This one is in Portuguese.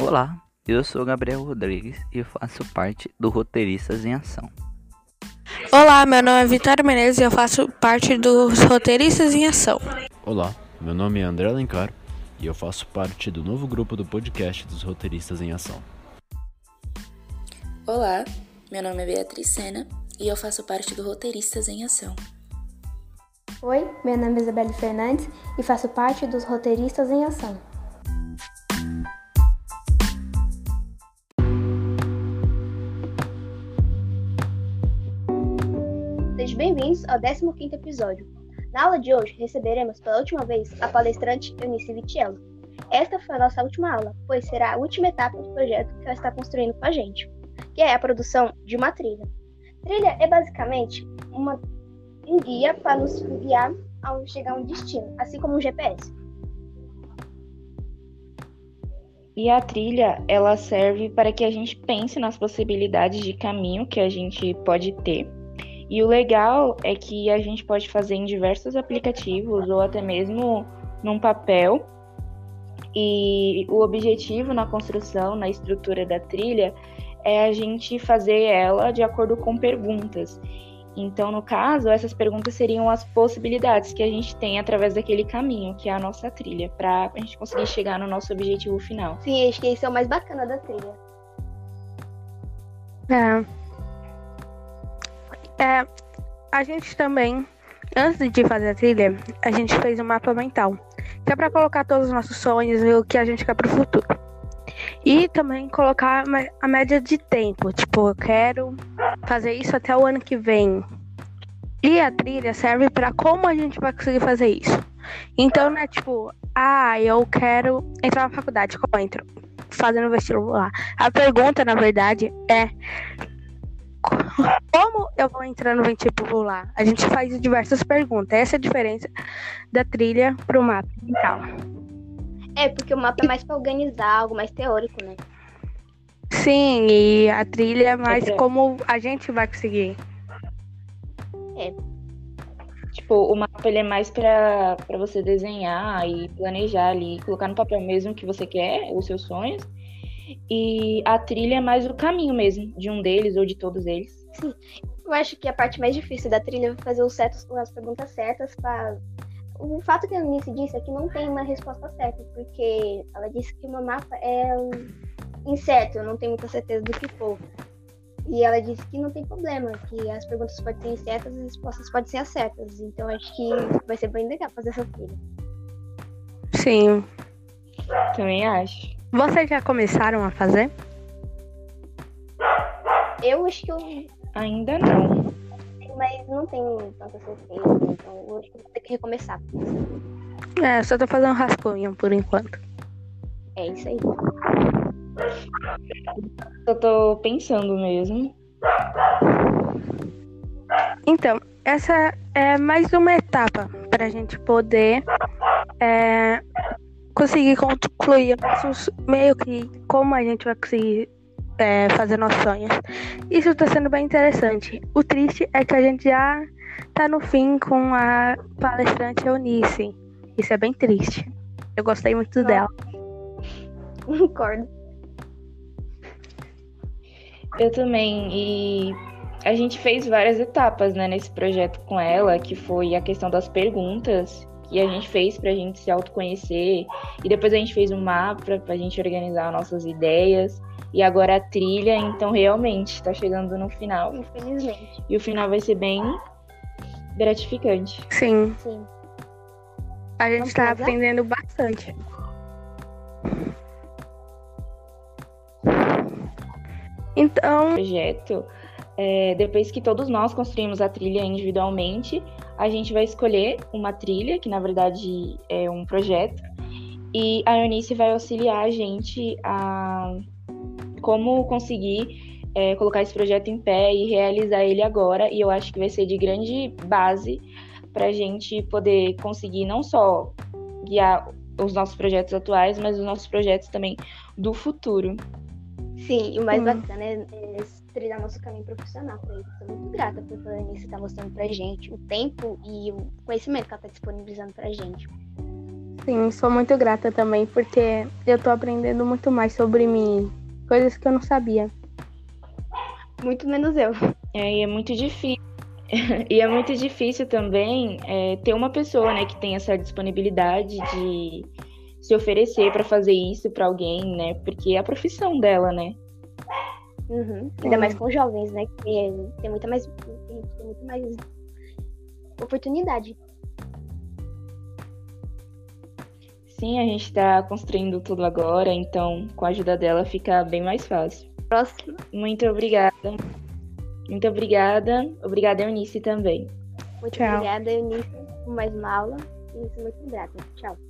Olá, eu sou Gabriel Rodrigues e faço parte do Roteiristas em Ação. Olá, meu nome é Vitória Menezes e eu faço parte dos Roteiristas em Ação. Olá, meu nome é André Alencar e eu faço parte do novo grupo do podcast dos Roteiristas em Ação. Olá, meu nome é Beatriz Sena e eu faço parte do Roteiristas em Ação. Oi, meu nome é Isabelle Fernandes e faço parte dos Roteiristas em Ação. Bem-vindos ao 15º episódio. Na aula de hoje, receberemos pela última vez a palestrante Eunice Vitiello. Esta foi a nossa última aula, pois será a última etapa do projeto que ela está construindo com a gente, que é a produção de uma trilha. Trilha é basicamente uma, um guia para nos guiar ao chegar a um destino, assim como um GPS. E a trilha, ela serve para que a gente pense nas possibilidades de caminho que a gente pode ter. E o legal é que a gente pode fazer em diversos aplicativos ou até mesmo num papel. E o objetivo na construção, na estrutura da trilha, é a gente fazer ela de acordo com perguntas. Então, no caso, essas perguntas seriam as possibilidades que a gente tem através daquele caminho, que é a nossa trilha, para a gente conseguir chegar no nosso objetivo final. Sim, acho que esse é o mais bacana da trilha. É. É, a gente também, antes de fazer a trilha, a gente fez um mapa mental, que é para colocar todos os nossos sonhos e o que a gente quer pro futuro. E também colocar a média de tempo, tipo, eu quero fazer isso até o ano que vem. E a trilha serve para como a gente vai conseguir fazer isso. Então, não é tipo, ah, eu quero entrar na faculdade, como eu entro? Fazendo vestibular. A pergunta, na verdade, é como eu vou entrar no vestibular? A gente faz diversas perguntas. Essa é a diferença da trilha pro mapa mental. É, porque o mapa é mais para organizar, algo mais teórico, né? Sim, e a trilha é mais é como a gente vai conseguir. É. Tipo, o mapa ele é mais para você desenhar e planejar ali, colocar no papel mesmo que você quer, os seus sonhos. E a trilha é mais o caminho mesmo, de um deles ou de todos eles. Sim. Eu acho que a parte mais difícil da trilha é fazer os certos, as perguntas certas para o fato que a Eunice disse é que não tem uma resposta certa, porque ela disse que o meu mapa é incerto, eu não tenho muita certeza do que for. E ela disse que não tem problema, que as perguntas podem ser incertas e as respostas podem ser certas. Então acho que vai ser bem legal fazer essa trilha. Sim. Também acho. Vocês já começaram a fazer? Eu acho que eu. Ainda não. Mas não tenho tanta certeza, então eu acho que vou ter que recomeçar. É, só tô fazendo rascunho por enquanto. É isso aí. Eu tô pensando mesmo. Então, essa é mais uma etapa pra gente poder é, conseguir concluir nossos, meio que como a gente vai conseguir é, fazer nossos sonhos. Isso está sendo bem interessante. O triste é que a gente já tá no fim com a palestrante Eunice. Isso é bem triste. Eu gostei muito dela. Concordo. Eu também. E a gente fez várias etapas né, nesse projeto com ela, que foi a questão das perguntas que a gente fez para a gente se autoconhecer. E depois a gente fez um mapa para a gente organizar nossas ideias. E agora a trilha, então realmente está chegando no final. Infelizmente. E o final vai ser bem gratificante. Sim. Sim. A gente está aprendendo bastante. Então. Projeto. É, depois que todos nós construímos a trilha individualmente, a gente vai escolher uma trilha, que na verdade é um projeto, e a Eunice vai auxiliar a gente a como conseguir é, colocar esse projeto em pé e realizar ele agora. E eu acho que vai ser de grande base para a gente poder conseguir não só guiar os nossos projetos atuais, mas os nossos projetos também do futuro. Sim, e o mais hum. bacana é, é trilhar nosso caminho profissional para isso. Estou muito grata por a Anice estar mostrando pra gente o tempo e o conhecimento que ela está disponibilizando pra gente. Sim, sou muito grata também, porque eu tô aprendendo muito mais sobre mim, coisas que eu não sabia. Muito menos eu. É, e é muito difícil. e é muito difícil também é, ter uma pessoa, né, que tem essa disponibilidade de se oferecer para fazer isso para alguém, né? Porque é a profissão dela, né? Uhum. Ainda mais com jovens, né? Que tem muita mais, tem muito mais oportunidade. Sim, a gente está construindo tudo agora, então com a ajuda dela fica bem mais fácil. Próximo. Muito obrigada. Muito obrigada. Obrigada, Eunice, também. Muito Tchau. obrigada, Eunice, por mais uma aula. E sou muito grata. Tchau.